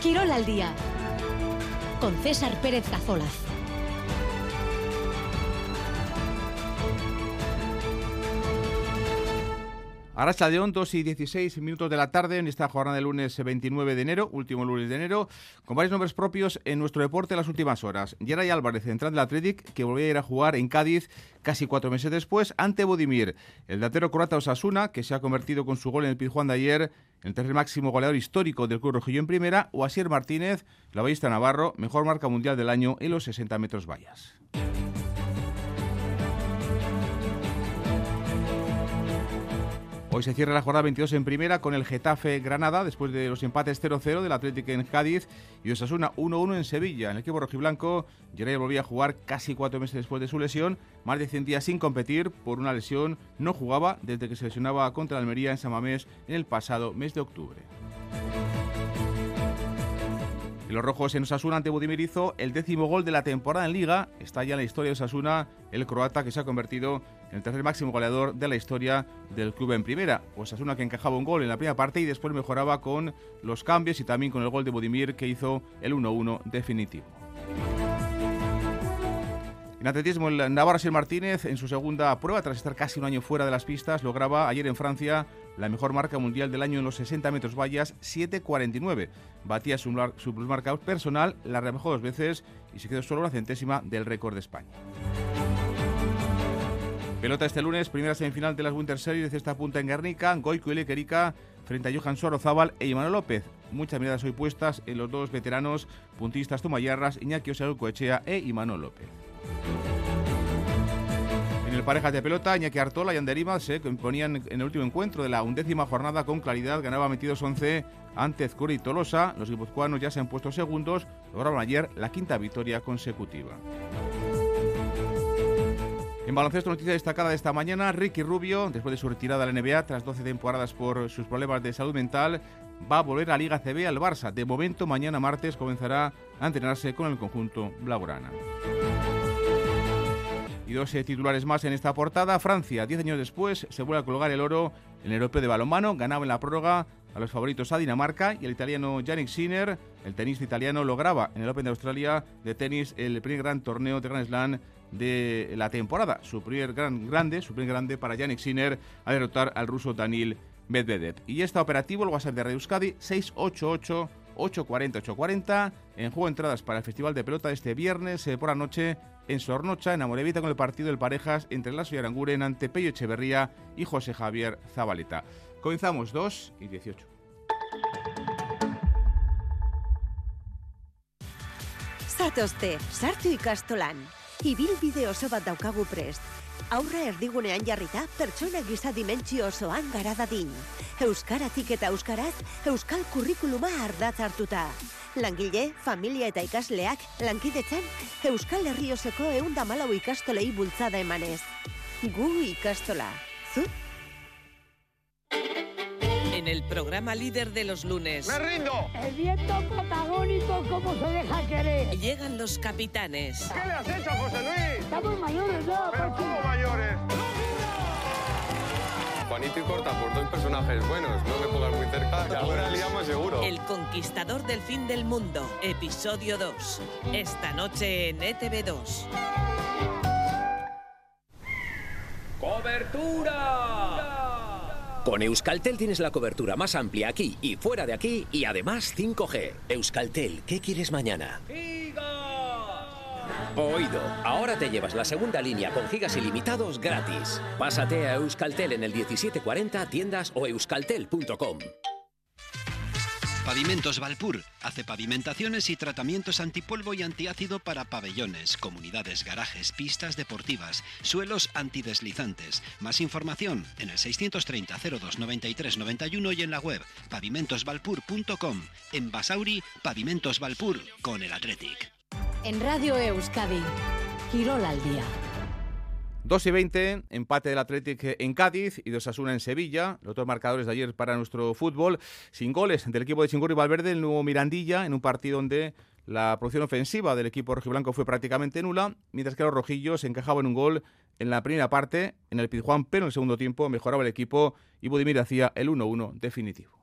Quirol al día con César Pérez Cazolaz. León, 2 y 16 minutos de la tarde en esta jornada del lunes 29 de enero, último lunes de enero, con varios nombres propios en nuestro deporte en las últimas horas. Geray Álvarez, central del Athletic, que volvió a ir a jugar en Cádiz casi cuatro meses después ante Bodimir. El datero croata Osasuna, que se ha convertido con su gol en el Pizjuán de ayer el tercer máximo goleador histórico del club rojillo en primera, o Asier Martínez, la ballista Navarro, mejor marca mundial del año en los 60 metros vallas. Hoy se cierra la jornada 22 en primera con el Getafe Granada después de los empates 0-0 del Atlético en Cádiz y Osasuna 1-1 en Sevilla. En el equipo rojiblanco, Geray volvía a jugar casi cuatro meses después de su lesión, más de 100 días sin competir por una lesión. No jugaba desde que se lesionaba contra Almería en San Mamés en el pasado mes de octubre. Y los rojos en Osasuna ante Budimir hizo el décimo gol de la temporada en Liga. Está ya en la historia de Osasuna el croata que se ha convertido en el tercer máximo goleador de la historia del club en primera. Osasuna que encajaba un gol en la primera parte y después mejoraba con los cambios y también con el gol de Budimir que hizo el 1-1 definitivo. En atletismo, el Navarro Sir Martínez, en su segunda prueba, tras estar casi un año fuera de las pistas, lograba ayer en Francia la mejor marca mundial del año en los 60 metros vallas, 7.49. Batía su, su plusmarca personal, la rebajó dos veces y se quedó solo una centésima del récord de España. Pelota este lunes, primera semifinal de las Winter Series de cesta punta en Guernica, Goico y Lequerica frente a Johan Sorozábal e Imanol López. Muchas miradas hoy puestas en los dos veteranos puntistas tomayarras, Iñaki Osaru Coechea e Imanol López. En el parejas de pelota, Iñaki Artola y Anderima se imponían en el último encuentro de la undécima jornada con claridad. Ganaba metidos 11 ante Ezcuri y Tolosa. Los guipuzcoanos ya se han puesto segundos. Lograron ayer la quinta victoria consecutiva. En baloncesto, noticia destacada de esta mañana, Ricky Rubio, después de su retirada de la NBA tras 12 temporadas por sus problemas de salud mental, va a volver a Liga CB al Barça. De momento, mañana martes comenzará a entrenarse con el conjunto blaugrana. Y dos eh, titulares más en esta portada. Francia, 10 años después, se vuelve a colgar el oro en el europeo de balonmano. Ganaba en la prórroga a los favoritos a Dinamarca y el italiano Yannick Sinner, el tenista italiano, lograba en el Open de Australia de tenis el primer gran torneo de Grand Slam de la temporada. Su primer gran grande, su primer grande para Yannick Sinner a derrotar al ruso Danil Medvedev. Y está operativo el WhatsApp de Radio Euskadi 688 840 840 en juego entradas para el Festival de Pelota este viernes eh, por la noche en Sornocha, en Amorevita, con el partido del Parejas entre Lasso y Aranguren ante Pello Echeverría y José Javier Zabaleta. Comenzamos 2 y 18. Zatozte, sartu ikastolan. Ibilbide oso bat daukagu prest. Aurra erdigunean jarrita, pertsona giza dimentsio osoan gara dadin. Euskaratik eta euskaraz, euskal kurrikuluma ardatz hartuta. Langile, familia eta ikasleak, lankidetzen, euskal herri osoko eunda ikastolei bultzada emanez. Gu ikastola. Zu? El programa líder de los lunes. ¡Me rindo! El viento patagónico, ¿cómo se deja querer? Llegan los capitanes. ¿Qué le has hecho, José Luis? Estamos mayores ya. ¿Pero cómo mayores? Juanito y Corta, por dos personajes buenos, no me pongas muy cerca, que ahora liamos seguro. El conquistador del fin del mundo, episodio 2. Esta noche en E ETV2. ¡Cobertura! Con Euskaltel tienes la cobertura más amplia aquí y fuera de aquí y además 5G. Euskaltel, ¿qué quieres mañana? Oído, ahora te llevas la segunda línea con gigas ilimitados gratis. Pásate a Euskaltel en el 1740, tiendas o euskaltel.com. Pavimentos Valpur hace pavimentaciones y tratamientos antipolvo y antiácido para pabellones, comunidades, garajes, pistas deportivas, suelos antideslizantes. Más información en el 630 02 93 91 y en la web pavimentosvalpur.com. En Basauri, Pavimentos Valpur con el Athletic. En Radio Euskadi, Quirol al día. 2 y 20, empate del Athletic en Cádiz y de Osasuna en Sevilla. Los dos marcadores de ayer para nuestro fútbol. Sin goles del equipo de Chingurri Valverde, el nuevo Mirandilla, en un partido donde la producción ofensiva del equipo rojiblanco fue prácticamente nula, mientras que los rojillos encajaban un gol en la primera parte, en el Pizjuán, pero en el segundo tiempo mejoraba el equipo y Budimir hacía el 1-1 definitivo.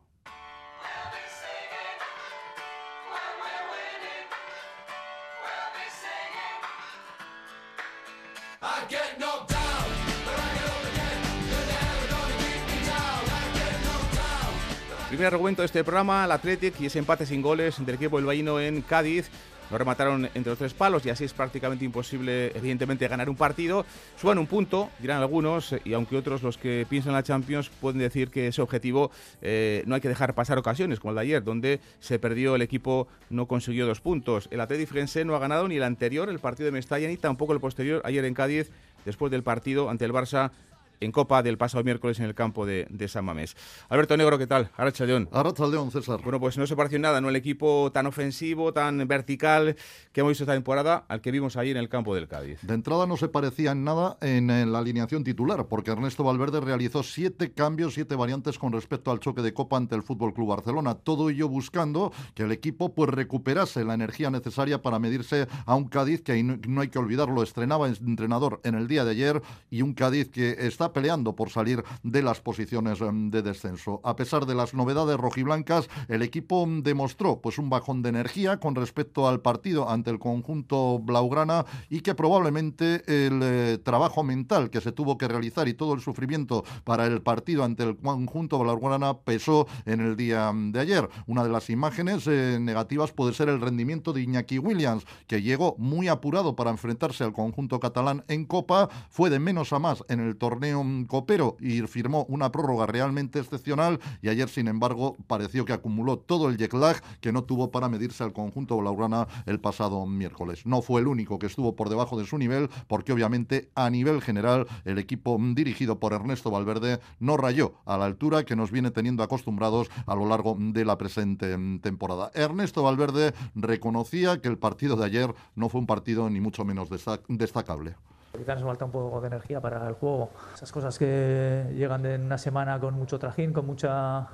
Primer argumento de este programa, el Athletic y ese empate sin goles del equipo del Baíno en Cádiz. Lo remataron entre los tres palos y así es prácticamente imposible, evidentemente, ganar un partido. Suban un punto, dirán algunos, y aunque otros, los que piensan en la Champions, pueden decir que ese objetivo eh, no hay que dejar pasar ocasiones, como el de ayer, donde se perdió el equipo, no consiguió dos puntos. El Athletic Frense no ha ganado ni el anterior, el partido de Mestalla, ni tampoco el posterior, ayer en Cádiz, después del partido ante el Barça en Copa del pasado miércoles en el campo de, San Mamés. Alberto Negro, ¿qué tal? Aracha León. Aracha León, César. Bueno, pues no se pareció nada, ¿no? El equipo tan ofensivo, tan vertical que hemos visto esta temporada al que vimos ahí en el campo del Cádiz. De entrada no se parecía en nada en, la alineación titular, porque Ernesto Valverde realizó siete cambios, siete variantes con respecto al choque de Copa ante el Fútbol Club Barcelona. Todo ello buscando que el equipo pues recuperase la energía necesaria para medirse a un Cádiz que no hay que olvidarlo, estrenaba entrenador en el día de ayer y un Cádiz que está peleando por salir de las posiciones em, de descenso. A pesar de las novedades rojiblancas, el equipo demostró pues un bajón de energía con respecto al partido ante el conjunto blaugrana y que probablemente el eh, trabajo mental que se tuvo que realizar y todo el sufrimiento para el partido ante el conjunto blaugrana pesó en el día de ayer. Una de las imágenes eh, negativas puede ser el rendimiento de Iñaki Williams, que llegó muy apurado para enfrentarse al conjunto catalán en Copa, fue de menos a más en el torneo copero y firmó una prórroga realmente excepcional y ayer, sin embargo, pareció que acumuló todo el jet lag que no tuvo para medirse al conjunto blaugrana el pasado miércoles. No fue el único que estuvo por debajo de su nivel porque obviamente a nivel general el equipo dirigido por Ernesto Valverde no rayó a la altura que nos viene teniendo acostumbrados a lo largo de la presente temporada. Ernesto Valverde reconocía que el partido de ayer no fue un partido ni mucho menos destacable. Quizás nos falta un poco de energía para el juego. Esas cosas que llegan de una semana con mucho trajín, con mucha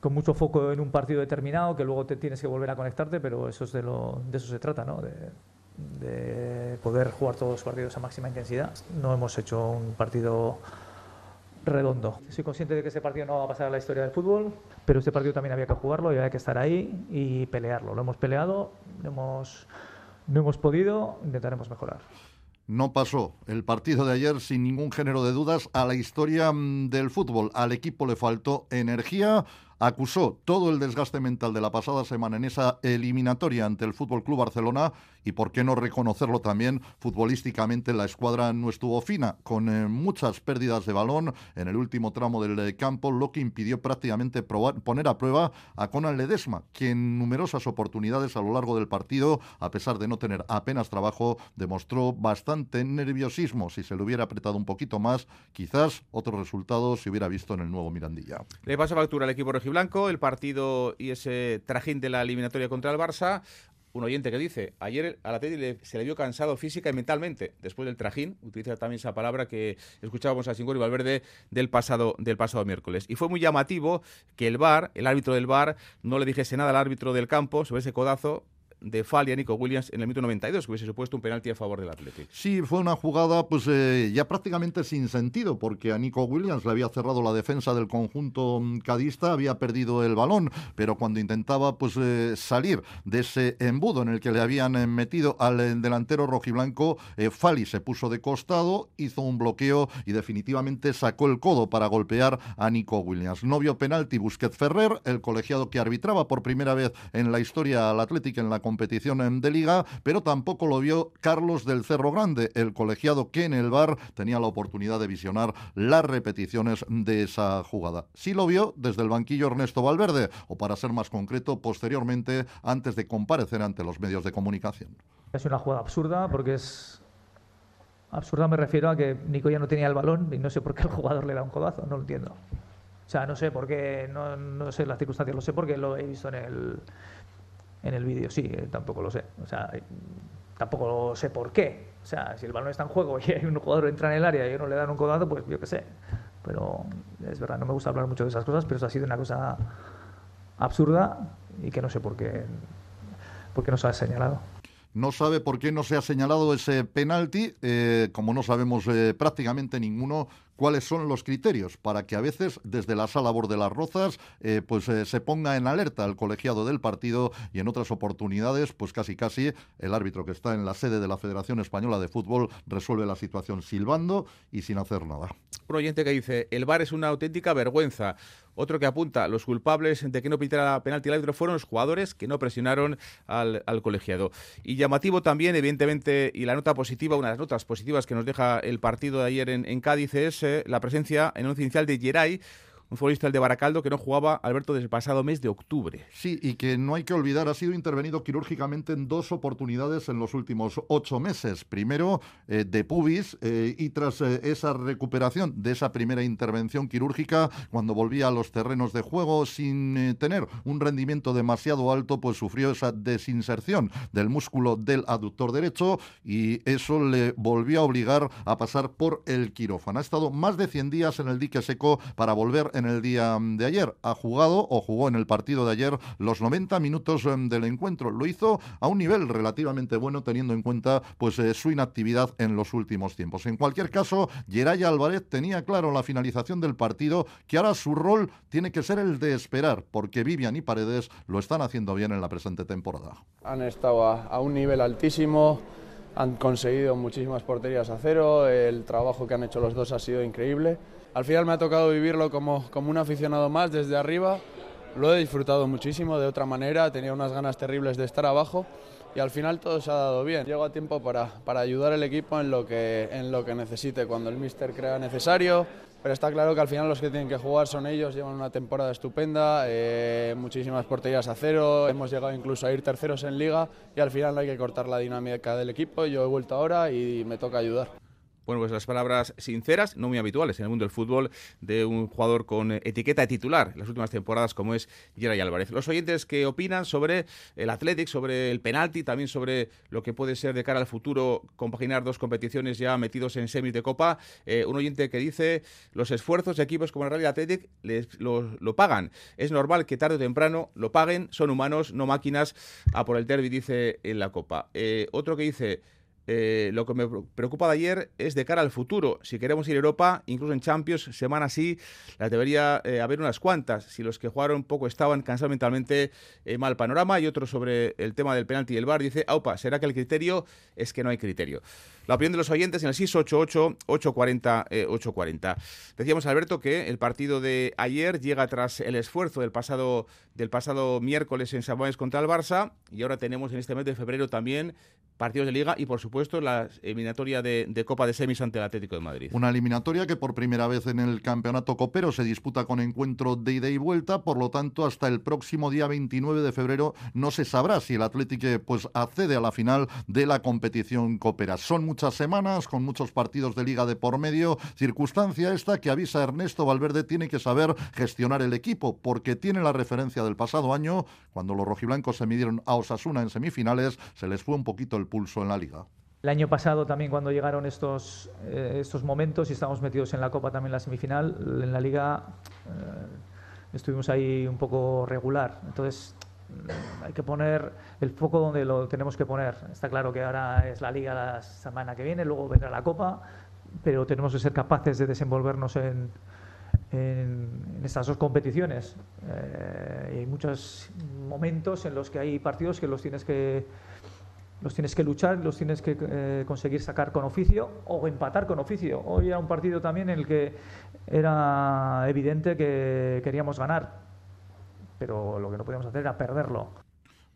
con mucho foco en un partido determinado, que luego te tienes que volver a conectarte, pero eso es de, lo, de eso se trata, ¿no? De, de poder jugar todos los partidos a máxima intensidad. No hemos hecho un partido redondo. Soy consciente de que ese partido no va a pasar a la historia del fútbol, pero este partido también había que jugarlo y había que estar ahí y pelearlo. Lo hemos peleado, hemos, no hemos podido, intentaremos mejorar no pasó el partido de ayer sin ningún género de dudas a la historia mm, del fútbol. Al equipo le faltó energía, acusó todo el desgaste mental de la pasada semana en esa eliminatoria ante el Fútbol Club Barcelona y por qué no reconocerlo también futbolísticamente la escuadra no estuvo fina con eh, muchas pérdidas de balón en el último tramo del eh, campo lo que impidió prácticamente poner a prueba a Conan Ledesma que en numerosas oportunidades a lo largo del partido a pesar de no tener apenas trabajo demostró bastante nerviosismo si se le hubiera apretado un poquito más quizás otros resultados se hubiera visto en el nuevo Mirandilla. Le pasa factura al equipo blanco, el partido y ese trajín de la eliminatoria contra el Barça. Un oyente que dice, ayer a la Teddy se le vio cansado física y mentalmente después del trajín, utiliza también esa palabra que escuchábamos a Singor y Valverde del pasado, del pasado miércoles. Y fue muy llamativo que el VAR, el árbitro del VAR, no le dijese nada al árbitro del campo sobre ese codazo de Fall y a Nico Williams en el minuto 92, que hubiese supuesto un penalti a favor del Atlético. Sí, fue una jugada pues eh, ya prácticamente sin sentido, porque a Nico Williams le había cerrado la defensa del conjunto mm, cadista, había perdido el balón, pero cuando intentaba pues eh, salir de ese embudo en el que le habían eh, metido al delantero rojiblanco, Fali se puso de costado, hizo un bloqueo y definitivamente sacó el codo para golpear a Nico Williams. No vio penalti Busquets Ferrer, el colegiado que arbitraba por primera vez en la historia al Atlético en la competición de liga, pero tampoco lo vio Carlos del Cerro Grande, el colegiado que en el bar tenía la oportunidad de visionar las repeticiones de esa jugada. Sí lo vio desde el banquillo Ernesto Valverde, o para ser más concreto, posteriormente, antes de comparecer ante los medios de comunicación. Es una jugada absurda porque es absurda me refiero a que Nico ya no tenía el balón y no sé por qué el jugador le da un codazo, no lo entiendo. O sea, no sé por qué, no, no sé las circunstancias, lo sé porque lo he visto en el, en el vídeo. Sí, eh, tampoco lo sé. O sea, tampoco sé por qué. O sea, si el balón está en juego y hay un jugador entra en el área y uno le dan un codazo, pues yo qué sé. Pero es verdad, no me gusta hablar mucho de esas cosas, pero eso ha sido una cosa absurda y que no sé por qué, por qué no se ha señalado no sabe por qué no se ha señalado ese penalti, eh, como no sabemos eh, prácticamente ninguno cuáles son los criterios para que a veces desde la sala de las Rozas eh, pues eh, se ponga en alerta el colegiado del partido y en otras oportunidades pues casi casi el árbitro que está en la sede de la Federación Española de Fútbol resuelve la situación silbando y sin hacer nada. Un oyente que dice, el VAR es una auténtica vergüenza. Otro que apunta, los culpables de que no pitara penalti al árbitro fueron los jugadores que no presionaron al, colegiado. Y llamativo también, evidentemente, y la nota positiva, una de las notas positivas que nos deja el partido de ayer en, Cádiz es la presencia en un de Geray, un el de Baracaldo que no jugaba Alberto desde el pasado mes de octubre. Sí, y que no hay que olvidar, ha sido intervenido quirúrgicamente en dos oportunidades en los últimos ocho meses. Primero eh, de pubis eh, y tras eh, esa recuperación de esa primera intervención quirúrgica, cuando volvía a los terrenos de juego sin tener un rendimiento demasiado alto, pues sufrió esa desinserción del músculo del aductor derecho y eso le volvió a obligar a pasar por el quirófano. Ha estado más de 100 días en el dique seco para volver en el día de ayer. Ha jugado o jugó en el partido de ayer los 90 minutos em, del encuentro. Lo hizo a un nivel relativamente bueno teniendo en cuenta pues eh, su inactividad en los últimos tiempos. En cualquier caso, Geray Álvarez tenía claro la finalización del partido que ahora su rol tiene que ser el de esperar porque Vivian y Paredes lo están haciendo bien en la presente temporada. Han estado a un nivel altísimo han conseguido muchísimas porterías a cero, el trabajo que han hecho los dos ha sido increíble al final me ha tocado vivirlo como, como un aficionado más desde arriba. Lo he disfrutado muchísimo de otra manera, tenía unas ganas terribles de estar abajo y al final todo se ha dado bien. Llego a tiempo para, para ayudar al equipo en lo, que, en lo que necesite, cuando el míster crea necesario, pero está claro que al final los que tienen que jugar son ellos, llevan una temporada estupenda, eh, muchísimas porterías a cero, hemos llegado incluso a ir terceros en liga y al final hay que cortar la dinámica del equipo, yo he vuelto ahora y me toca ayudar. Bueno, pues las palabras sinceras, no muy habituales en el mundo del fútbol, de un jugador con etiqueta de titular en las últimas temporadas como es Geray Álvarez. Los oyentes que opinan sobre el Athletic, sobre el penalti, también sobre lo que puede ser de cara al futuro compaginar dos competiciones ya metidos en semis de Copa. Eh, un oyente que dice los esfuerzos de equipos como el Real Athletic les, lo, pagan. Es normal que tarde o temprano lo paguen, son humanos, no máquinas, a por el derby, dice en la Copa. Eh, otro que dice eh, lo que me preocupa de ayer es de cara al futuro. Si queremos ir a Europa, incluso en Champions, semana así, las debería eh, haber unas cuantas. Si los que jugaron poco estaban cansados mentalmente, eh, mal panorama. Y otro sobre el tema del penalti y el bar dice, aupa, ¿será que el criterio es que no hay criterio? La opinión de los oyentes en el 688-840-840. Decíamos, Alberto, que el partido de ayer llega tras el esfuerzo del pasado, del pasado miércoles en San contra el Barça y ahora tenemos en este mes de febrero también partidos de Liga y, por supuesto, la eliminatoria de, Copa de Semis ante el Atlético de Madrid. Una eliminatoria que por primera vez en el campeonato copero se disputa con encuentro de ida y vuelta, por lo tanto, hasta el próximo día 29 de febrero no se sabrá si el Atlético pues, accede a la final de la competición copera. Son muchas semanas, con muchos partidos de Liga de por medio, circunstancia esta que avisa Ernesto Valverde tiene que saber gestionar el equipo, porque tiene la referencia del pasado año, cuando los rojiblancos se midieron a Osasuna en semifinales, se les fue un poquito el pulso en la liga. El año pasado también cuando llegaron estos, eh, estos momentos y estábamos metidos en la Copa también la semifinal, en la liga eh, estuvimos ahí un poco regular. Entonces hay que poner el foco donde lo tenemos que poner. Está claro que ahora es la liga la semana que viene, luego vendrá la Copa, pero tenemos que ser capaces de desenvolvernos en, estas dos competiciones. Eh, hay muchos momentos en los que hay partidos que los tienes que los tienes que luchar, los tienes que eh, conseguir sacar con oficio o empatar con oficio. Hoy era un partido también en el que era evidente que queríamos ganar, pero lo que no podíamos hacer era perderlo.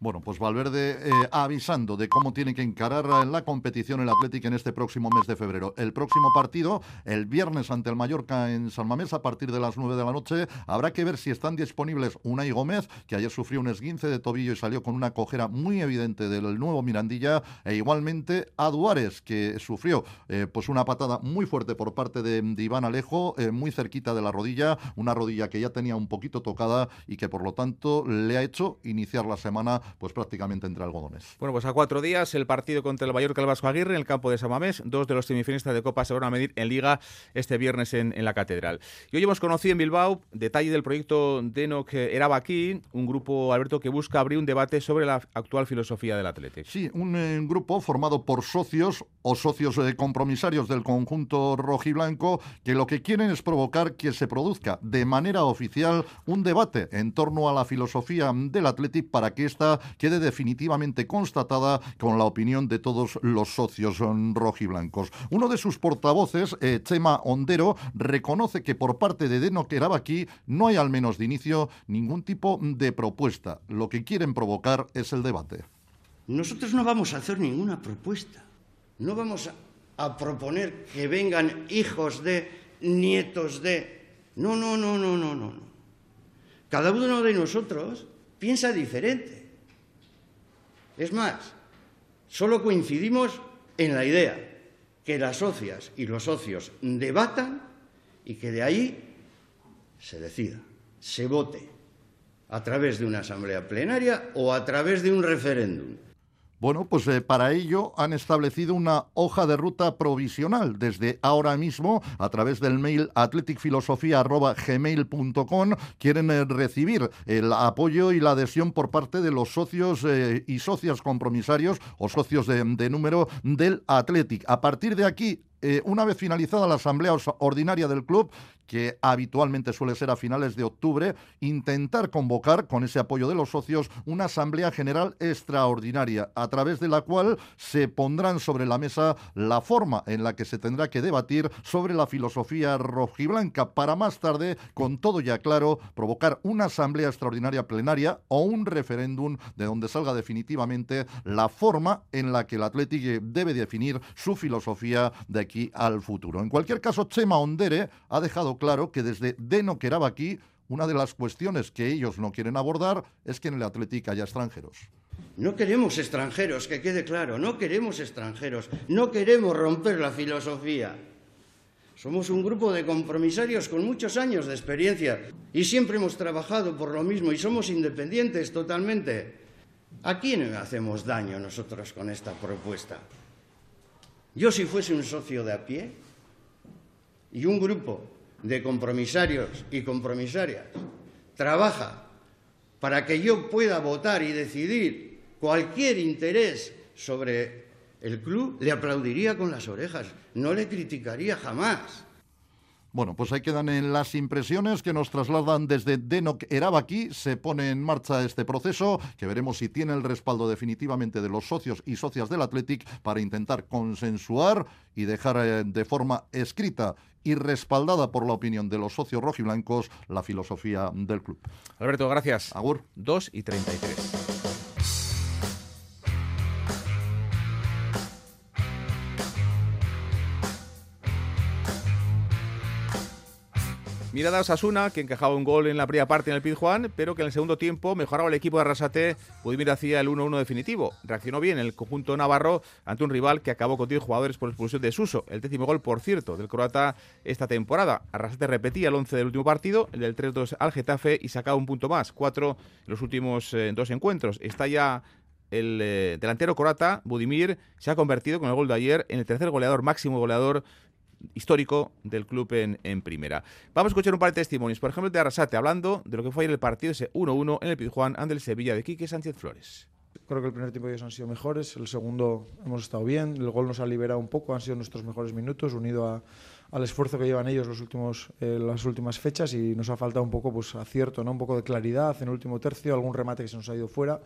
Bueno, pues Valverde eh, avisando de cómo tiene que encarar la competición el Atlético en este próximo mes de febrero. El próximo partido, el viernes ante el Mallorca en San Mamés, a partir de las 9 de la noche. Habrá que ver si están disponibles Unai Gómez, que ayer sufrió un esguince de tobillo y salió con una cojera muy evidente del nuevo Mirandilla, e igualmente a Duárez, que sufrió eh, pues una patada muy fuerte por parte de, Iván Alejo, eh, muy cerquita de la rodilla, una rodilla que ya tenía un poquito tocada y que por lo tanto le ha hecho iniciar la semana pues prácticamente entre algodones. Bueno, pues a cuatro días el partido contra el Mallorca el Vasco Aguirre en el campo de Samamés. Dos de los semifinalistas de Copa se van a medir en Liga este viernes en, en la Catedral. Y hoy hemos conocido en Bilbao detalle del proyecto Denoc Erabaki, un grupo, Alberto, que busca abrir un debate sobre la actual filosofía del Atlético. Sí, un, eh, grupo formado por socios o socios eh, compromisarios del conjunto rojiblanco que lo que quieren es provocar que se produzca de manera oficial un debate en torno a la filosofía del Athletic para que ésta quede definitivamente constatada con la opinión de todos los socios rojiblancos. Uno de sus portavoces, eh, Chema Ondero, reconoce que por parte de Deno aquí no hay al menos de inicio ningún tipo de propuesta. Lo que quieren provocar es el debate. Nosotros no vamos a hacer ninguna propuesta. No vamos a proponer que vengan hijos de, nietos de. No, no, no, no, no, no. Cada uno de nosotros piensa diferente. Es más, solo coincidimos en la idea que las socias y los socios debatan y que de ahí se decida, se vote a través de una asamblea plenaria o a través de un referéndum. Bueno, pues eh, para ello han establecido una hoja de ruta provisional desde ahora mismo a través del mail atleticfilosofía.gmail.com quieren eh, recibir el apoyo y la adhesión por parte de los socios eh, y socias compromisarios o socios de, número del Athletic. A partir de aquí una vez finalizada la asamblea ordinaria del club, que habitualmente suele ser a finales de octubre, intentar convocar, con ese apoyo de los socios, una asamblea general extraordinaria, a través de la cual se pondrán sobre la mesa la forma en la que se tendrá que debatir sobre la filosofía rojiblanca, para más tarde, con todo ya claro, provocar una asamblea extraordinaria plenaria o un referéndum de donde salga definitivamente la forma en la que el Atlético debe definir su filosofía de aquí al futuro. En cualquier caso, Chema Ondere ha dejado claro que desde Deno aquí una de las cuestiones que ellos no quieren abordar es que en el Atlético haya extranjeros. No queremos extranjeros, que quede claro, no queremos extranjeros, no queremos romper la filosofía. Somos un grupo de compromisarios con muchos años de experiencia y siempre hemos trabajado por lo mismo y somos independientes totalmente. ¿A quién hacemos daño nosotros con esta propuesta? Yo si fuese un socio de a pie y un grupo de compromisarios y compromisarias trabaja para que yo pueda votar y decidir cualquier interés sobre el club, le aplaudiría con las orejas, no le criticaría jamás. Bueno, pues ahí quedan en las impresiones que nos trasladan desde Denok Erabaki. Se pone en marcha este proceso que veremos si tiene el respaldo definitivamente de los socios y socias del Athletic para intentar consensuar y dejar eh, de forma escrita y respaldada por la opinión de los socios rojiblancos la filosofía del club. Alberto, gracias. Agur. 2 y 33. Mirada Osasuna, que encajaba un gol en la primera parte en el Pizjuán, pero que en el segundo tiempo mejoraba el equipo de Arrasate, Budimir hacía el 1-1 definitivo. Reaccionó bien el conjunto navarro ante un rival que acabó con 10 jugadores por expulsión de Suso. El décimo gol, por cierto, del croata esta temporada. Arrasate repetía el 11 del último partido, el del 3-2 al Getafe y sacaba un punto más, 4 en los últimos eh, dos encuentros. Está ya el eh, delantero croata, Budimir, se ha convertido con el gol de ayer en el tercer goleador, máximo goleador histórico del club en, primera. Vamos a escuchar un par de testimonios, por ejemplo, de Arrasate, hablando de lo que fue ayer el partido ese 1-1 en el Pizjuán ante el Sevilla de Quique Sánchez Flores. Creo que el primer tiempo ellos han sido mejores, el segundo hemos estado bien, el gol nos ha liberado un poco, han sido nuestros mejores minutos, unido al esfuerzo que llevan ellos los últimos, eh, las últimas fechas y nos ha faltado un poco pues, acierto, ¿no? un poco de claridad en el último tercio, algún remate que se nos ha ido fuera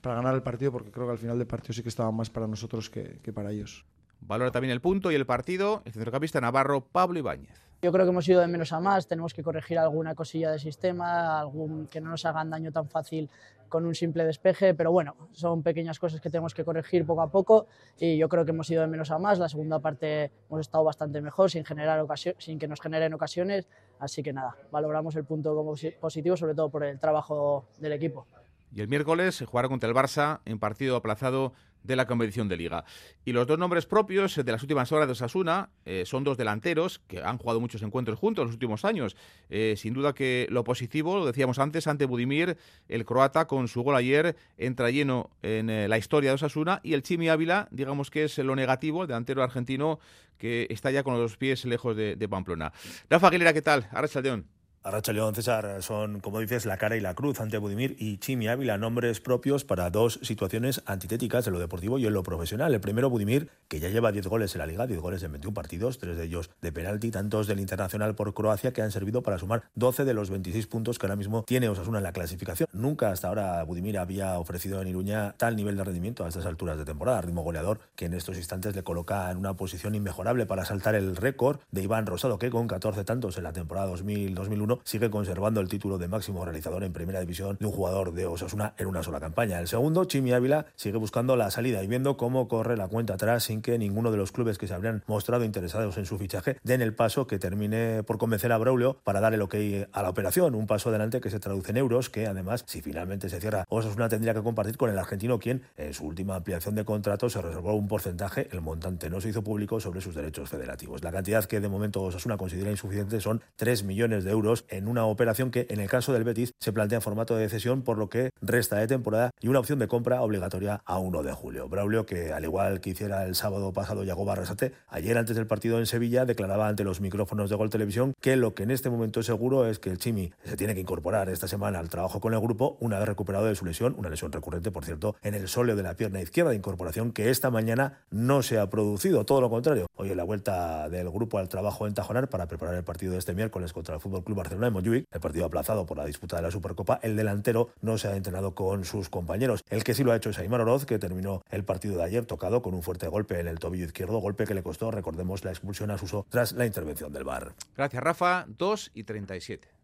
para ganar el partido, porque creo que al final del partido sí que estaba más para nosotros que para ellos. Valora también el punto y el partido el centrocampista navarro Pablo Ibáñez. Yo creo que hemos ido de menos a más, tenemos que corregir alguna cosilla del sistema, algún, que no nos hagan daño tan fácil con un simple despeje, pero bueno, son pequeñas cosas que tenemos que corregir poco a poco y yo creo que hemos ido de menos a más. La segunda parte hemos estado bastante mejor sin, generar sin que nos generen ocasiones, así que nada, valoramos el punto como positivo, sobre todo por el trabajo del equipo. Y el miércoles jugará contra el Barça en partido aplazado de la competición de liga. Y los dos nombres propios de las últimas horas de Osasuna eh, son dos delanteros que han jugado muchos encuentros juntos en los últimos años. Eh, sin duda que lo positivo, lo decíamos antes, ante Budimir, el croata con su gol ayer entra lleno en eh, la historia de Osasuna y el Chimi Ávila, digamos que es lo negativo, el delantero argentino que está ya con los pies lejos de, Pamplona. Rafa Aguilera, ¿qué tal? Ahora León. Arracha León César son, como dices, la cara y la cruz ante Budimir y Chimi Ávila, nombres propios para dos situaciones antitéticas en lo deportivo y en lo profesional. El primero, Budimir, que ya lleva 10 goles en la liga, 10 goles en 21 partidos, tres de ellos de penalti, tantos del Internacional por Croacia que han servido para sumar 12 de los 26 puntos que ahora mismo tiene Osasuna en la clasificación. Nunca hasta ahora Budimir había ofrecido en Iruña tal nivel de rendimiento a estas alturas de temporada, ritmo goleador que en estos instantes le coloca en una posición inmejorable para saltar el récord de Iván Rosado, que con 14 tantos en la temporada 2000-2001 sigue conservando el título de máximo realizador en primera división de un jugador de Osasuna en una sola campaña. El segundo, Chimi Ávila, sigue buscando la salida y viendo cómo corre la cuenta atrás sin que ninguno de los clubes que se habrían mostrado interesados en su fichaje den el paso que termine por convencer a Braulio para dar el ok a la operación. Un paso adelante que se traduce en euros, que además, si finalmente se cierra, Osasuna tendría que compartir con el argentino, quien en su última ampliación de contrato se reservó un porcentaje, el montante no se hizo público sobre sus derechos federativos. La cantidad que de momento Osasuna considera insuficiente son 3 millones de euros en una operación que en el caso del Betis se plantea en formato de cesión, por lo que resta de temporada y una opción de compra obligatoria a 1 de julio. Braulio, que al igual que hiciera el sábado pasado Yago Barrasate, ayer antes del partido en Sevilla declaraba ante los micrófonos de Gol Televisión que lo que en este momento es seguro es que el Chimi se tiene que incorporar esta semana al trabajo con el grupo una vez recuperado de su lesión, una lesión recurrente, por cierto, en el sóleo de la pierna izquierda de incorporación que esta mañana no se ha producido, todo lo contrario. Hoy en la vuelta del grupo al trabajo en Tajonar para preparar el partido de este miércoles contra el Fútbol Club Barcelona el partido aplazado por la disputa de la Supercopa, el delantero no se ha entrenado con sus compañeros. El que sí lo ha hecho es Aymar Oroz, que terminó el partido de ayer tocado con un fuerte golpe en el tobillo izquierdo, golpe que le costó, recordemos, la expulsión a Suso tras la intervención del VAR. Gracias, Rafa. 2 y 37.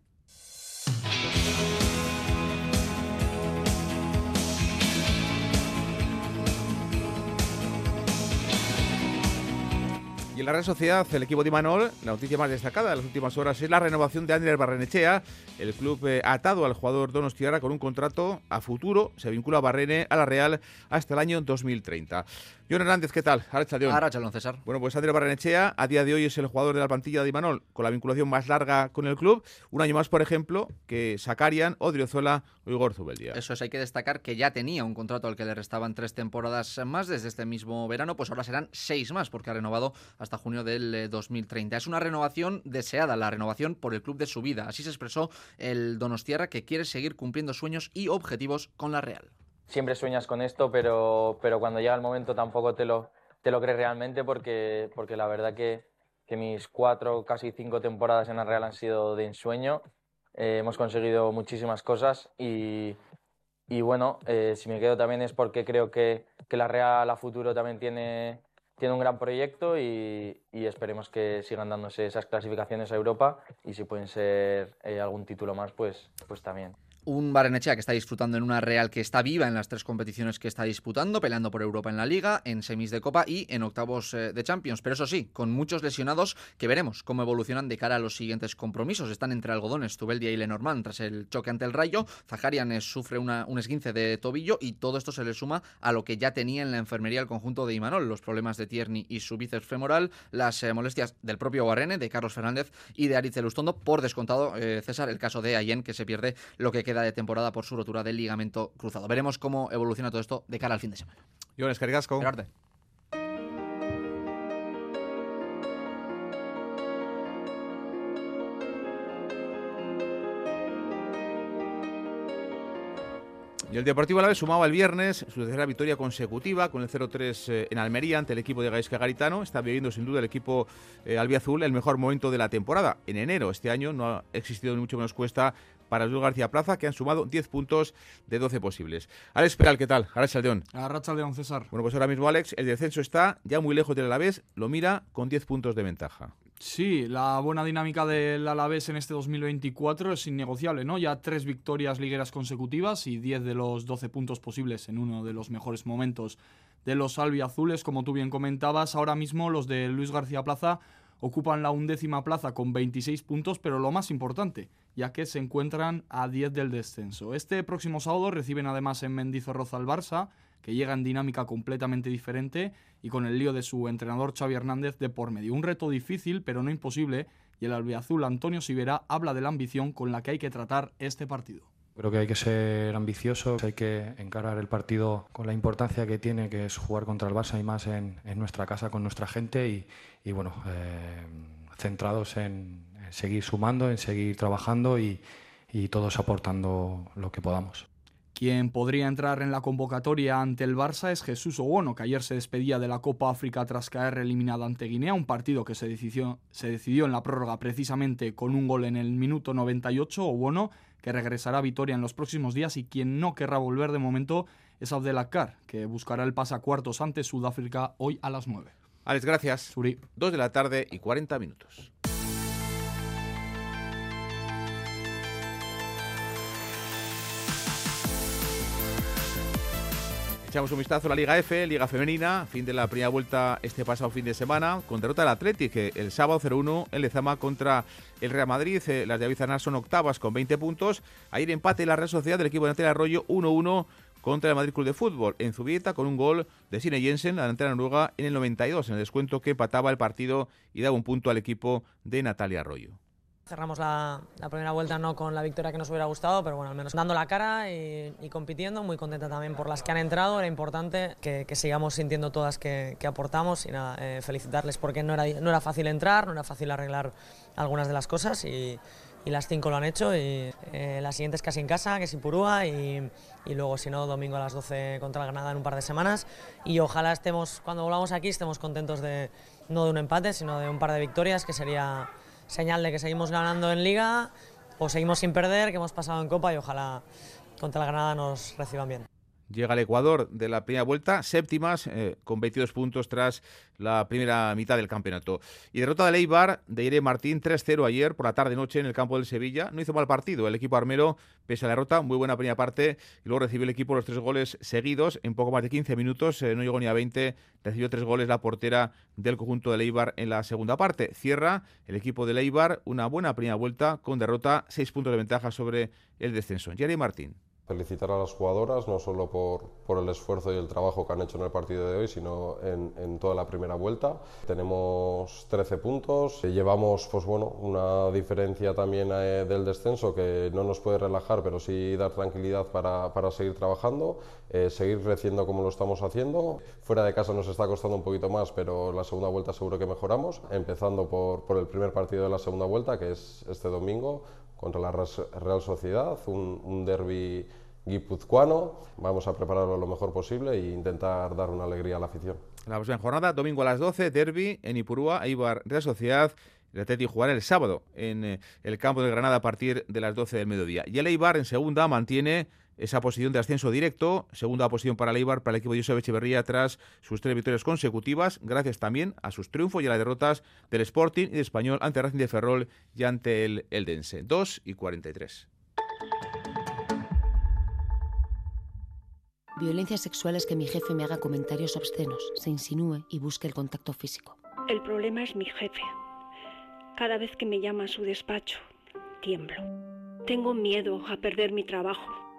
Y en la red Sociedad, el equipo de Imanol, la noticia más destacada de las últimas horas es la renovación de Andrés Barrenechea. El club eh, atado al jugador Donostiara con un contrato a futuro. Se vincula a Barrene a la Real hasta el año 2030. John Hernández, ¿qué tal? Arrachalón, César. Bueno, pues Andrés Barrenechea a día de hoy es el jugador de la plantilla de Imanol con la vinculación más larga con el club. Un año más, por ejemplo, que Sacarian, Odriozuela o Igor Zubeldia. Eso es, hay que destacar que ya tenía un contrato al que le restaban tres temporadas más desde este mismo verano, pues ahora serán seis más porque ha renovado hasta junio del 2030. Eh, es una renovación deseada, la renovación por el club de su vida. Así se expresó el Donostiarra que quiere seguir cumpliendo sueños y objetivos con la Real siempre sueñas con esto, pero, pero cuando llega el momento tampoco te lo, te lo crees realmente porque, porque la verdad que, que mis cuatro, casi cinco temporadas en la Real han sido de ensueño. Eh, hemos conseguido muchísimas cosas y, y bueno, eh, si me quedo también es porque creo que, que, la Real a futuro también tiene, tiene un gran proyecto y, y, esperemos que sigan dándose esas clasificaciones a Europa y si pueden ser eh, algún título más, pues, pues también. Un Barrenechea que está disfrutando en una Real que está viva en las tres competiciones que está disputando, peleando por Europa en la Liga, en semis de Copa y en octavos eh, de Champions. Pero eso sí, con muchos lesionados que veremos cómo evolucionan de cara a los siguientes compromisos. Están entre algodones Tubeldia y Lenormand tras el choque ante el Rayo. Zaharian sufre una, un esguince de tobillo y todo esto se le suma a lo que ya tenía en la enfermería el conjunto de Imanol, los problemas de Tierney y su bíceps femoral, las eh, molestias del propio Guarrene, de Carlos Fernández y de Aritz Elustondo. Por descontado, eh, César, el caso de Ayen que se pierde lo que queda de temporada por su rotura del ligamento cruzado. Veremos cómo evoluciona todo esto de cara al fin de semana. Jones Cargasco. Y el Deportivo Alavés sumaba el viernes su tercera victoria consecutiva con el 0-3 eh, en Almería ante el equipo de Gaisca Garitano. Está viviendo sin duda el equipo eh, albiazul el mejor momento de la temporada. En enero este año no ha existido ni mucho menos cuesta para Luis García Plaza, que han sumado 10 puntos de 12 posibles. Alex Peral, ¿qué tal? Arracha León. Arracha León, César. Bueno, pues ahora mismo, Alex, el descenso está ya muy lejos del Alavés, lo mira con 10 puntos de ventaja. Sí, la buena dinámica del Alavés en este 2024 es innegociable, ¿no? Ya tres victorias ligueras consecutivas y 10 de los 12 puntos posibles en uno de los mejores momentos de los albiazules, como tú bien comentabas. Ahora mismo los de Luis García Plaza ocupan la undécima plaza con 26 puntos, pero lo más importante, ya que se encuentran a 10 del descenso. Este próximo sábado reciben además en Mendizorroza al Barça, que llega en dinámica completamente diferente y con el lío de su entrenador Xavi Hernández de por medio. Un reto difícil, pero no imposible, y el albiazul Antonio Sivera habla de la ambición con la que hay que tratar este partido. Creo que hay que ser ambicioso, hay que encarar el partido con la importancia que tiene, que es jugar contra el Barça y más en, nuestra casa, con nuestra gente y, bueno, eh, centrados en, seguir sumando, en seguir trabajando y, y todos aportando lo que podamos. Quien podría entrar en la convocatoria ante el Barça es Jesús Owono, que ayer se despedía de la Copa África tras caer eliminado ante Guinea, un partido que se decidió, se decidió en la prórroga precisamente con un gol en el minuto 98. Owono, que regresará a Vitoria en los próximos días y quien no querrá volver de momento es Abdelakar, que buscará el pasacuartos ante Sudáfrica hoy a las 9. Alex, gracias. Suri. Dos de la tarde y 40 minutos. Echamos un vistazo a la Liga F, Liga Femenina, fin de la primera vuelta este pasado fin de semana, con derrota del Atlético el sábado 0-1 en Lezama contra el Real Madrid. Eh, las de Avizanar son octavas con 20 puntos. Ayer empate en la Real Sociedad del equipo de Natalia Arroyo 1-1 contra el Madrid Club de Fútbol en Zubieta con un gol de Sine Jensen, la delantera noruega, en el 92, en el descuento que pataba el partido y daba un punto al equipo de Natalia Arroyo. Cerramos la, primera vuelta no con la victoria que nos hubiera gustado, pero bueno, al menos dando la cara y, compitiendo, muy contenta también por las que han entrado, era importante que, sigamos sintiendo todas que, aportamos. Y nada, eh, felicitarles porque no era, no era fácil entrar, no era fácil arreglar algunas de las cosas y, las cinco lo han hecho. Y eh, la siguiente es casi en casa, que es Ipurúa y, y luego si no domingo a las 12 contra el Granada en un par de semanas. Y ojalá estemos, cuando volvamos aquí estemos contentos de no de un empate, sino de un par de victorias que sería señal de que seguimos ganando en liga o seguimos sin perder, que hemos pasado en copa y ojalá contra el Granada nos reciban bien llega el Ecuador de la primera vuelta, séptimas, eh, con 22 puntos tras la primera mitad del campeonato. Y derrota de Eibar de Ire Martín 3-0 ayer por la tarde-noche en el campo del Sevilla. No hizo mal partido el equipo armero, pese a la derrota, muy buena primera parte. Y luego recibió el equipo los tres goles seguidos en poco más de 15 minutos, eh, no llegó ni a 20. Recibió tres goles la portera del conjunto de Eibar en la segunda parte. Cierra el equipo de Eibar una buena primera vuelta con derrota, seis puntos de ventaja sobre el descenso. Jerry Martín felicitar a las jugadoras, no solo por, por, el esfuerzo y el trabajo que han hecho en el partido de hoy, sino en, en toda la primera vuelta. Tenemos 13 puntos, llevamos pues bueno, una diferencia también eh, del descenso que no nos puede relajar, pero sí dar tranquilidad para, para seguir trabajando, eh, seguir creciendo como lo estamos haciendo. Fuera de casa nos está costando un poquito más, pero la segunda vuelta seguro que mejoramos, empezando por, por el primer partido de la segunda vuelta, que es este domingo contra la Real Sociedad, un, un derby guipuzcoano. Vamos a prepararlo lo mejor posible e intentar dar una alegría a la afición. La próxima jornada, domingo a las 12, derby en Ipurúa, Eibar Real Sociedad. El Atlético jugará el sábado en eh, el campo de Granada a partir de las 12 del mediodía. Y el Eibar en segunda mantiene esa posición de ascenso directo, segunda posición para el Eibar, para el equipo de Josep Echeverría tras sus tres victorias consecutivas, gracias también a sus triunfos y a las derrotas del Sporting y de Español ante Racing de Ferrol y ante el Eldense. 2 y 43. Violencia sexual es que mi jefe me haga comentarios obscenos, se insinúe y busque el contacto físico. El problema es mi jefe. Cada vez que me llama a su despacho, tiemblo. Tengo miedo a perder mi trabajo.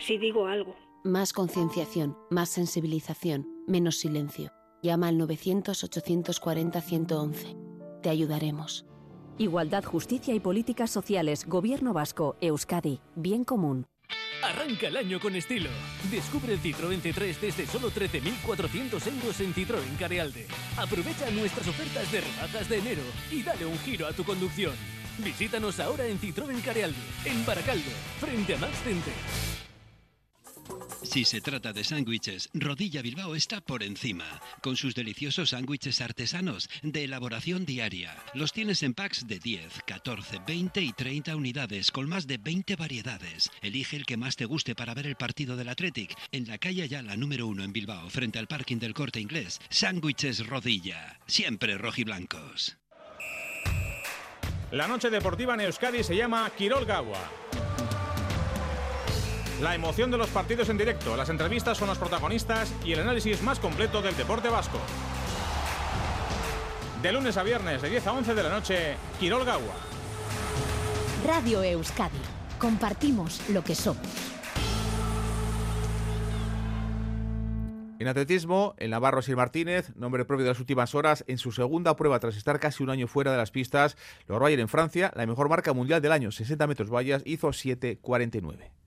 Si digo algo. Más concienciación, más sensibilización, menos silencio. Llama al 900-840-111. Te ayudaremos. Igualdad, justicia y políticas sociales. Gobierno vasco. Euskadi. Bien común. Arranca el año con estilo. Descubre el Citroën C3 desde solo 13.400 euros en Citroën Carealde. Aprovecha nuestras ofertas de rebajas de enero y dale un giro a tu conducción. Visítanos ahora en Citroën Carealde, en Baracaldo, frente a Max Center. Si se trata de sándwiches, Rodilla Bilbao está por encima, con sus deliciosos sándwiches artesanos de elaboración diaria. Los tienes en packs de 10, 14, 20 y 30 unidades, con más de 20 variedades. Elige el que más te guste para ver el partido del Athletic, en la calle la número 1 en Bilbao, frente al parking del Corte Inglés. Sándwiches Rodilla, siempre rojiblancos. La noche deportiva en Euskadi se llama Quirol Gawa. La emoción de los partidos en directo, las entrevistas con los protagonistas y el análisis más completo del deporte vasco. De lunes a viernes de 10 a 11 de la noche, Quirol Gawa. Radio Euskadi. Compartimos lo que somos. En atletismo, el Navarro Sir Martínez, nombre propio de las últimas horas, en su segunda prueba tras estar casi un año fuera de las pistas, logró ayer en Francia la mejor marca mundial del año, 60 metros vallas, hizo 7.49.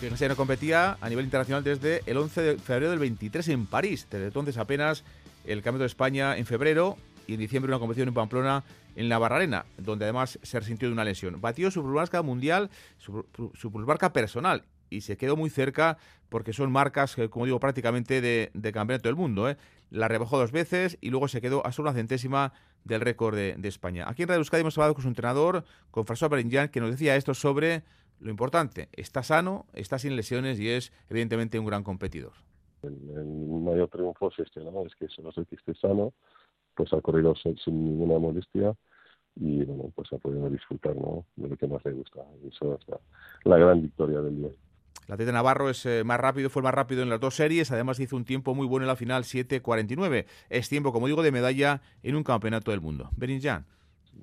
Fíjense, no competía a nivel internacional desde el 11 de febrero del 23 en París. Desde entonces apenas el Campeonato de España en febrero y en diciembre una competición en Pamplona en la Barrarena, donde además se resintió de una lesión. Batió su plusmarca mundial, su, su personal y se quedó muy cerca porque son marcas, como digo, prácticamente de, campeonato del mundo. ¿eh? La rebajó dos veces y luego se quedó a solo una centésima del récord de, España. Aquí en Radio Euskadi hemos hablado con su entrenador, con François Beringyan, que nos decía esto sobre lo importante, está sano, está sin lesiones y es evidentemente un gran competidor. El, mayor triunfo es este, ¿no? Es que se nos que esté sano, pues ha corrido sin, ninguna molestia y bueno, pues ha podido disfrutar, ¿no? De lo que más le gusta. Y eso es la, gran victoria del día. La Tete Navarro es eh, más rápido, fue más rápido en las dos series, además hizo un tiempo muy bueno en la final 7.49. Es tiempo, como digo, de medalla en un campeonato del mundo. Benin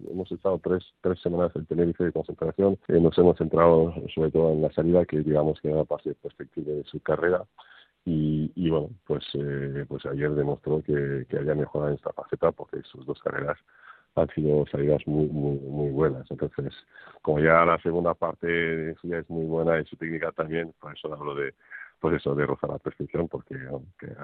hemos estado tres, tres semanas en Tenerife de concentración. Eh, nos hemos centrado sobre todo en la salida, que digamos que era la parte perspectiva de su carrera. Y, y bueno, pues, eh, pues ayer demostró que, que había mejorado en esta faceta porque sus dos carreras han sido salidas muy, muy, muy buenas. Entonces, como ya la segunda parte de su es muy buena y su técnica también, por eso hablo de, pues eso, de rozar la perfección, porque, porque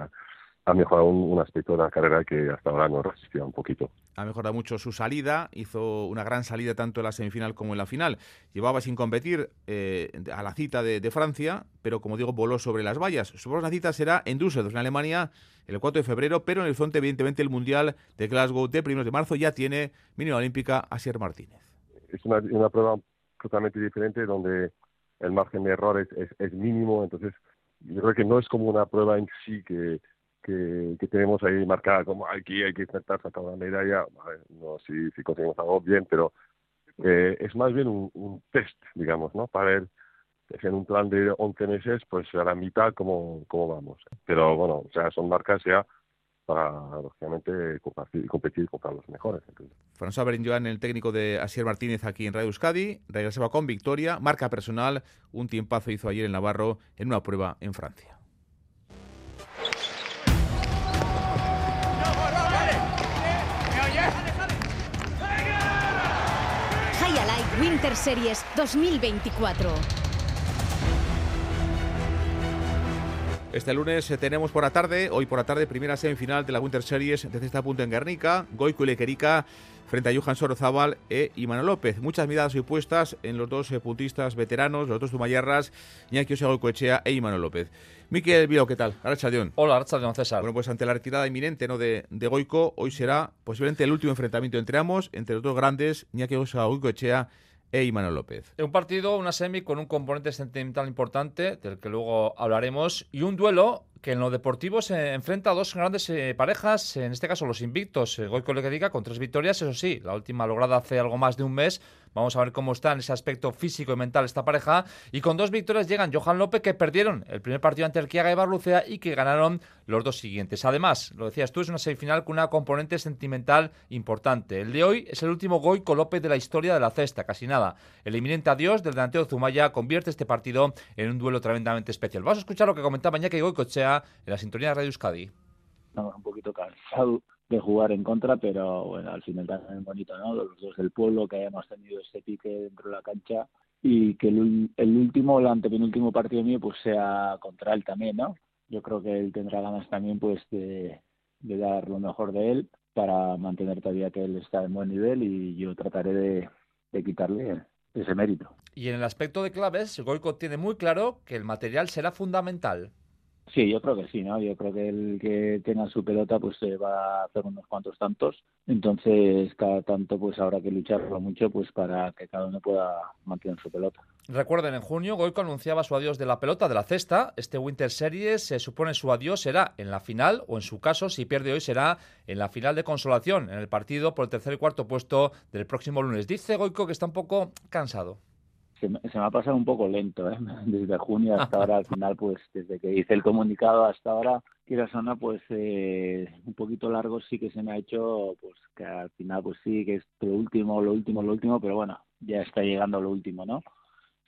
ha mejorado un, aspecto de la carrera que hasta ahora no resistía un poquito. Ha mejorado mucho su salida, hizo una gran salida tanto en la semifinal como en la final. Llevaba sin competir eh, a la cita de, Francia, pero como digo, voló sobre las vallas. Su próxima cita será en Düsseldorf, en Alemania, el 4 de febrero, pero en el horizonte, evidentemente, el Mundial de Glasgow de primeros de marzo ya tiene mínima olímpica Asier Martínez. Es una, una, prueba totalmente diferente donde el margen de error es, es mínimo, entonces yo creo que no es como una prueba en sí que que, tenemos ahí marcada como aquí hay que intentar sacar una medalla, no si, si conseguimos algo bien, pero eh, es más bien un, test, digamos, ¿no? Para ver en un plan de 11 meses, pues a la mitad cómo, cómo vamos. Pero bueno, o sea, son marcas ya para, lógicamente, competir, contra los mejores. François Berinjoan, el técnico de Asier Martínez aquí en Radio Euskadi, regresaba con victoria, marca personal, un tiempazo hizo ayer en Navarro en una prueba en Francia. Winter Series 2024. Este lunes eh, tenemos por la tarde, hoy por la tarde, primera semifinal de la Winter Series desde este punto en Guernica, Goico y Lequerica frente a Johan Sorozábal e Imano López. Muchas miradas hoy puestas en los dos eh, puntistas veteranos, los dos Zumayarras, Iñaki Osego Coechea e Imano López. Miquel Vilo, ¿qué tal? Arrachaldeón. Hola, Arrachaldeón, César. Bueno, pues ante la retirada inminente ¿no? de, de, Goico, hoy será posiblemente el último enfrentamiento entre ambos, entre los dos grandes, Iñaki Osego Coechea e Imanol López. Un partido, una semi con un componente sentimental importante, del que luego hablaremos, y un duelo que en lo deportivo se enfrenta a dos grandes eh, parejas, en este caso los invictos, eh, Goico con tres victorias, eso sí, la última lograda hace algo más de un mes. Vamos a ver cómo está en ese aspecto físico y mental esta pareja. Y con dos victorias llegan Johan López, que perdieron el primer partido ante el Kiaga y Barlucea y que ganaron los dos siguientes. Además, lo decías tú, es una semifinal con una componente sentimental importante. El de hoy es el último Goico López de la historia de la cesta, casi nada. El inminente adiós del delantero Zumaya convierte este partido en un duelo tremendamente especial. Vamos a escuchar lo que comentaba Iñaki Goicochea en la sintonía de Radio Euskadi. Un poquito cansados de jugar en contra, pero bueno, al final también bonito, ¿no? Los dos del pueblo, que hayamos tenido ese pique dentro de la cancha y que el, el último, el antepenúltimo partido mío, pues sea contra él también, ¿no? Yo creo que él tendrá ganas también, pues, de, de dar lo mejor de él para mantener todavía que él está en buen nivel y yo trataré de, de quitarle ese mérito. Y en el aspecto de claves, Goico tiene muy claro que el material será fundamental. Sí, yo creo que sí, ¿no? Yo creo que el que tenga su pelota pues se va a hacer unos cuantos tantos. Entonces, cada tanto pues habrá que lucharlo mucho pues para que cada uno pueda mantener su pelota. Recuerden, en junio Goico anunciaba su adiós de la pelota de la cesta. Este Winter Series se supone su adiós será en la final o en su caso, si pierde hoy, será en la final de consolación, en el partido por el tercer y cuarto puesto del próximo lunes. Dice Goico que está un poco cansado se me, se me, ha pasado un poco lento, ¿eh? desde junio hasta ahora, al final, pues desde que hice el comunicado hasta ahora, Kirasana, pues eh, un poquito largo sí que se me ha hecho, pues que al final pues sí que es lo último, lo último, lo último, pero bueno, ya está llegando lo último, ¿no?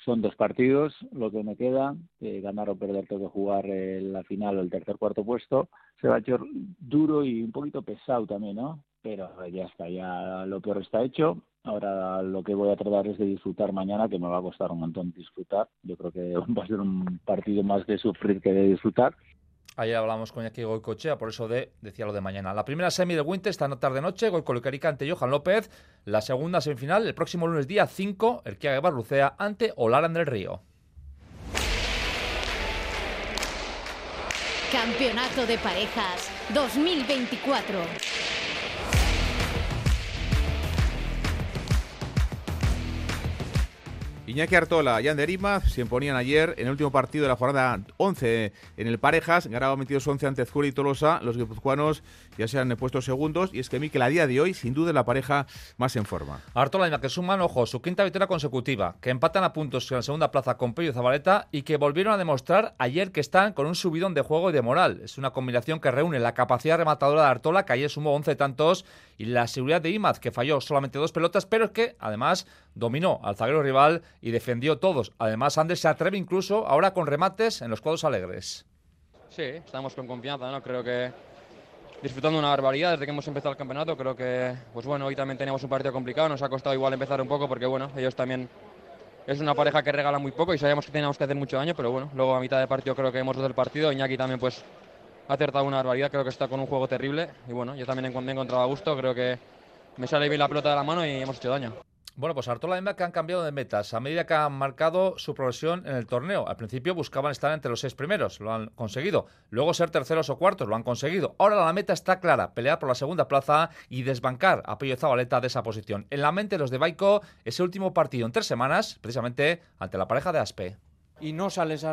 Son dos partidos, lo que me queda, eh, ganar o perder tengo que jugar la final o el tercer cuarto puesto. Se va a hacer duro y un poquito pesado también, ¿no? Pero ya está, ya lo peor está hecho. Ahora lo que voy a tratar es de disfrutar mañana, que me va a costar un montón disfrutar. Yo creo que va a ser un partido más de sufrir que de disfrutar. Ayer hablamos con Iñaki Goicochea, por eso de, decía lo de mañana. La primera semi de Winter esta tarde-noche, Goico ante Johan López. La segunda semifinal, el próximo lunes día 5, el que Barlucea ante Olaran del Río. Campeonato de Parejas 2024. Iñaki Artola y Ander Imaz se imponían ayer en el último partido de la jornada 11 en el Parejas. Ganaba 22-11 ante Zuri y Tolosa. Los guipuzcoanos ya se han puesto segundos. Y es que Mikel a día de hoy, sin duda, es la pareja más en forma. Artola y que suman, ojo, su quinta victoria consecutiva. Que empatan a puntos en la segunda plaza con Pello y Zabaleta. Y que volvieron a demostrar ayer que están con un subidón de juego y de moral. Es una combinación que reúne la capacidad rematadora de Artola, que ayer sumó 11 tantos, y la seguridad de Imaz, que falló solamente dos pelotas, pero es que además dominó al zaguero rival y defendió todos. Además, Andrés se atreve incluso ahora con remates en los cuadros alegres. Sí, estamos con confianza, ¿no? Creo que disfrutando una barbaridad desde que hemos empezado el campeonato. Creo que, pues bueno, hoy también teníamos un partido complicado, nos ha costado igual empezar un poco porque, bueno, ellos también es una pareja que regala muy poco y sabíamos que teníamos que hacer mucho daño, pero bueno, luego a mitad de partido creo que hemos dado el partido. Iñaki también, pues, ha acertado una barbaridad, creo que está con un juego terrible y bueno, yo también me he encontrado a gusto, creo que me sale bien la pelota de la mano y hemos hecho daño. Bueno, pues Artola y que han cambiado de metas a medida que han marcado su progresión en el torneo. Al principio buscaban estar entre los seis primeros, lo han conseguido. Luego ser terceros o cuartos, lo han conseguido. Ahora la meta está clara, pelear por la segunda plaza y desbancar a Pello Zabaleta de esa posición. En la mente los de Baico, ese último partido en tres semanas, precisamente ante la pareja de Aspe y no sales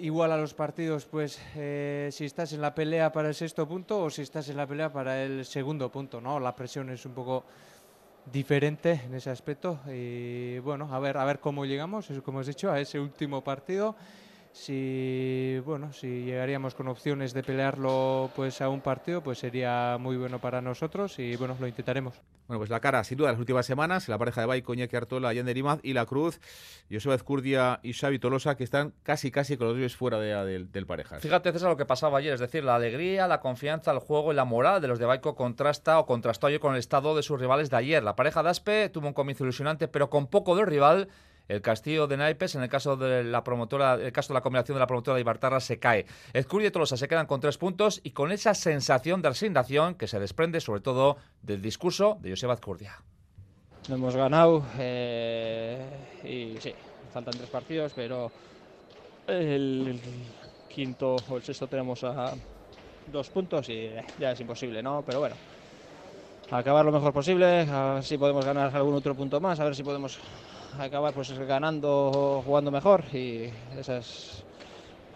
igual a los partidos, pues eh, si estás en la pelea para el sexto punto o si estás en la pelea para el segundo punto, ¿no? La presión es un poco diferente en ese aspecto y bueno, a ver, a ver cómo llegamos, como has dicho, a ese último partido. Si bueno, si llegaríamos con opciones de pelearlo pues a un partido, pues sería muy bueno para nosotros y bueno, lo intentaremos. Bueno, pues la cara, sin duda, las últimas semanas, la pareja de Baico, Iñaki Artola, Yander Imaz y La Cruz, Joseba Ezcurdia y Xavi Tolosa, que están casi, casi con los dos fuera de, del pareja. Fíjate, César, lo que pasaba ayer, es decir, la alegría, la confianza, el juego y la moral de los de Baico contrasta o contrastó ayer con el estado de sus rivales de ayer. La pareja de Aspe tuvo un comienzo ilusionante, pero con poco del rival el castillo de naipes, en el caso de la promotora, el caso de la combinación de la promotora de Ibartarra, se cae. Ezcurdia y Tolosa se quedan con tres puntos y con esa sensación de resignación que se desprende sobre todo del discurso de Joseba Ezcurdia. No hemos ganado eh, y sí, faltan tres partidos, pero el, quinto o el sexto tenemos dos puntos y ya es imposible, ¿no? Pero bueno, acabar lo mejor posible, a ver si podemos ganar algún otro punto más, a ver si podemos acabar pues ganando, jugando mejor y esa es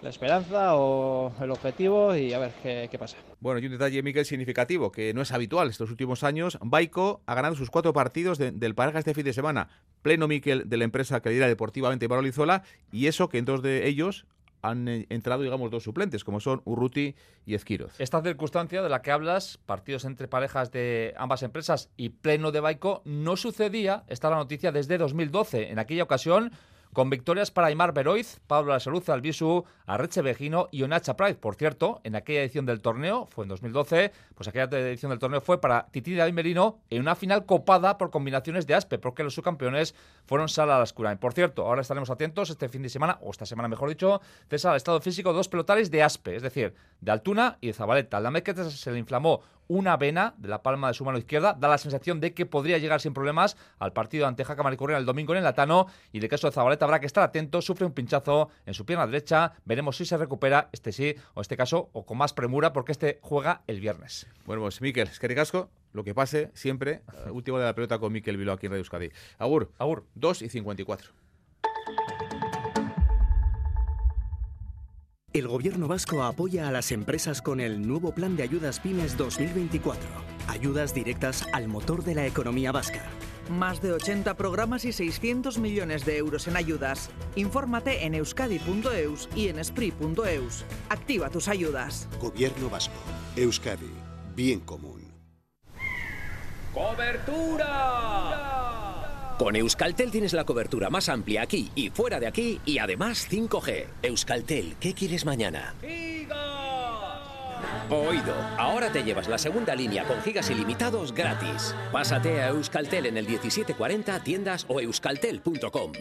la esperanza o el objetivo y a ver qué, pasa. Bueno, y un detalle, Miguel, significativo, que no es habitual estos últimos años. Baico ha ganado sus cuatro partidos del Pareja este fin de semana. Pleno Miquel de la empresa que lidera deportivamente Barolizola y eso que en dos de ellos han eh, entrado, digamos, dos suplentes, como son Urruti y Ezquiroz. Esta circunstancia de la que hablas, partidos entre parejas de ambas empresas y pleno de Baico, no sucedía, esta la noticia, desde 2012. En aquella ocasión con victorias para Aymar Beroiz, Pablo Salud Albisu, Arreche Vejino y Onacha Pride. Por cierto, en aquella edición del torneo, fue en 2012, pues aquella edición del torneo fue para Titi David Merino en una final copada por combinaciones de Aspe, porque los subcampeones fueron Sala Lascurain. Por cierto, ahora estaremos atentos este fin de semana, o esta semana mejor dicho, César al estado físico dos pelotares de Aspe, es decir, de Altuna y de Zabaleta. La que se le inflamó una vena de la palma de su mano izquierda. Da la sensación de que podría llegar sin problemas al partido ante Jaca Maricurriana el domingo en el Latano. Y de caso de Zabaleta habrá que estar atento. Sufre un pinchazo en su pierna derecha. Veremos si se recupera este sí o este caso o con más premura porque este juega el viernes. Bueno, pues Miquel, es que. Lo que pase siempre. último de la pelota con Miquel Vilo aquí en Radio Euskadi. Agur. Agur. 2 y 54. El gobierno vasco apoya a las empresas con el nuevo plan de ayudas pymes 2024. Ayudas directas al motor de la economía vasca. Más de 80 programas y 600 millones de euros en ayudas. Infórmate en euskadi.eus y en esprit.eus. Activa tus ayudas. Gobierno Vasco. Euskadi. Bien común. ¡Cobertura! Con Euskaltel tienes la cobertura más amplia aquí y fuera de aquí y además 5G. Euskaltel, ¿qué quieres mañana? Oído, ahora te llevas la segunda línea con gigas ilimitados gratis. Pásate a Euskaltel en el 1740 tiendas o euskaltel.com.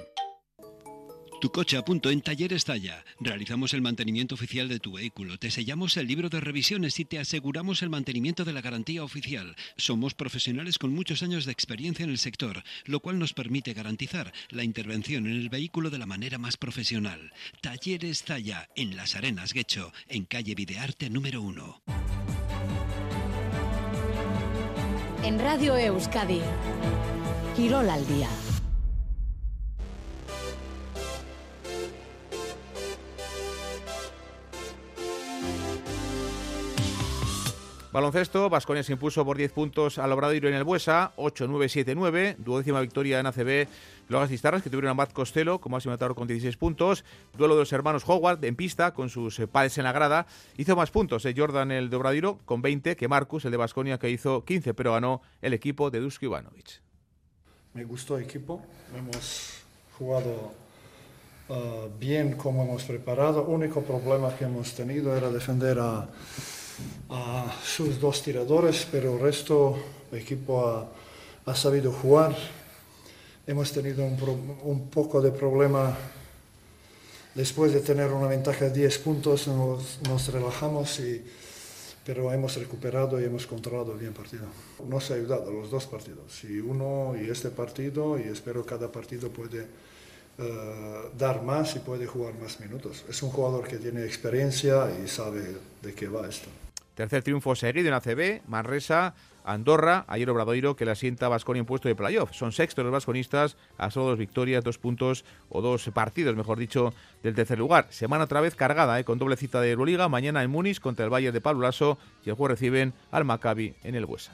Tu coche a punto en Talleres Talla. Realizamos el mantenimiento oficial de tu vehículo, te sellamos el libro de revisiones y te aseguramos el mantenimiento de la garantía oficial. Somos profesionales con muchos años de experiencia en el sector, lo cual nos permite garantizar la intervención en el vehículo de la manera más profesional. Talleres Talla, en Las Arenas Guecho, en calle Videarte número 1. En Radio Euskadi, Quirol al día. Baloncesto, Vasconia se impuso por 10 puntos al Obradoiro en el Buesa, 8-9-7-9, duodécima victoria en ACB. Luego Cistarras, que tuvieron a Matt Costello como máximo anotador con 16 puntos. Duelo de los hermanos Howard en pista con sus eh, padres en la grada. Hizo más puntos eh, Jordan, el de con 20, que Marcus, el de Vasconia, que hizo 15, pero ganó el equipo de Dusko Ivanovic. Me gustó el equipo, hemos jugado uh, bien como hemos preparado. único problema que hemos tenido era defender a a sus dos tiradores, pero el resto del equipo ha, ha sabido jugar. Hemos tenido un, pro, un, poco de problema después de tener una ventaja de 10 puntos, nos, nos relajamos, y, pero hemos recuperado y hemos controlado bien el partido. Nos ha ayudado los dos partidos, y uno y este partido, y espero cada partido puede uh, dar más y puede jugar más minutos. Es un jugador que tiene experiencia y sabe de qué va esto. Tercer triunfo seguido en ACB, Manresa, Andorra, ayer Obradoiro que le asienta Vasconia en puesto de playoff. Son sextos los vasconistas, a solo dos victorias, dos puntos o dos partidos, mejor dicho, del tercer lugar. Semana otra vez cargada, eh, con doble cita de Euroliga, mañana en Múnich contra el Bayern de Pablo Lasso y el jueves reciben al Maccabi en el Huesa.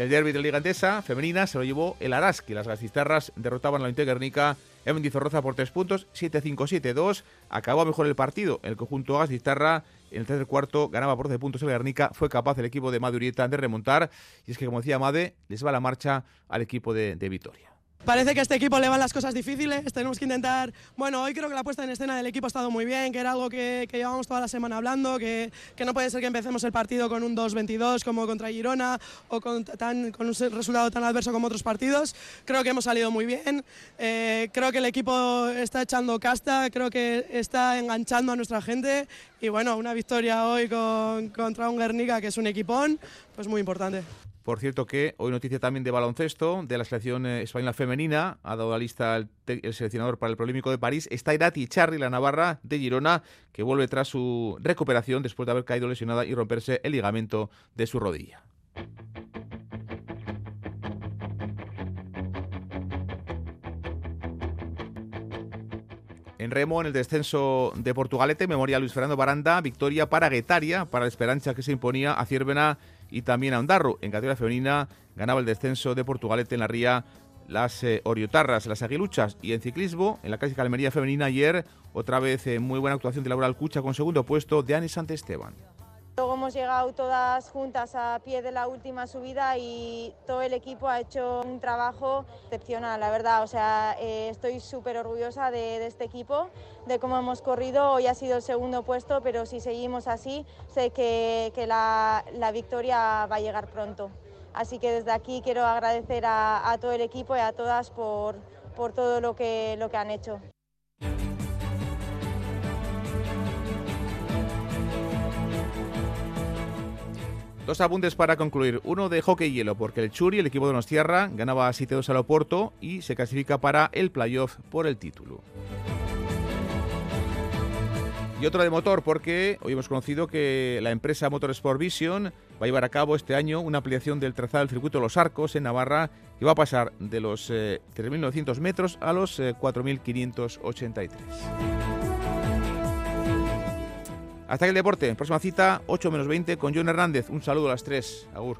El derby de la Liga Endesa femenina se lo llevó el Araski. Las gastistarras derrotaban a la Inte Guernica en Mendizorroza por tres puntos, 7-5-7-2. Acabó mejor el partido. El conjunto Gastistarra en el tercer cuarto ganaba por 12 puntos el Guernica. Fue capaz el equipo de Madurieta de remontar. Y es que, como decía Made, les va la marcha al equipo de Vitoria. Parece que a este equipo le van las cosas difíciles, tenemos que intentar, bueno, hoy creo que la puesta en escena del equipo ha estado muy bien, que era algo que, que llevamos toda la semana hablando, que, no puede ser que empecemos el partido con un 2-22 como contra Girona o con, un resultado tan adverso como otros partidos. Creo que hemos salido muy bien, eh, creo que el equipo está echando casta, creo que está enganchando a nuestra gente y bueno, una victoria hoy con, contra un Guernica que es un equipón, pues muy importante. Por cierto que hoy noticia también de baloncesto, de la selección española femenina, ha dado la lista el, el seleccionador para el polémico de París, está Irati Charri, la navarra de Girona, que vuelve tras su recuperación después de haber caído lesionada y romperse el ligamento de su rodilla. En remo, en el descenso de Portugalete, memoria Luis Fernando Baranda, victoria para Guetaria, para la esperanza que se imponía a Ciervena y también a Ondarro. En categoría femenina ganaba el descenso de Portugalete en la ría las eh, Oriotarras, las Aguiluchas y en ciclismo, en la clásica Almería femenina ayer, otra vez eh, muy buena actuación de Laura Alcucha con segundo puesto de Ani Esteban. Hemos llegado todas juntas a pie de la última subida y todo el equipo ha hecho un trabajo excepcional, la verdad. O sea, eh, estoy súper orgullosa de, este equipo, de cómo hemos corrido. Hoy ha sido el segundo puesto, pero si seguimos así, sé que, la, victoria va a llegar pronto. Así que desde aquí quiero agradecer a, todo el equipo y a todas por, todo lo que han hecho. Dos apuntes para concluir. Uno de hockey hielo, porque el Churi, el equipo de Nostierra, ganaba 7-2 al Oporto y se clasifica para el playoff por el título. Y otro de motor, porque hoy hemos conocido que la empresa Motorsport Vision va a llevar a cabo este año una ampliación del trazado del circuito Los Arcos en Navarra, que va a pasar de los eh, 3.900 metros a los eh, 4.583. Hasta aquí el deporte. Próxima cita, 8 menos 20 con John Hernández. Un saludo a las 3. Agur.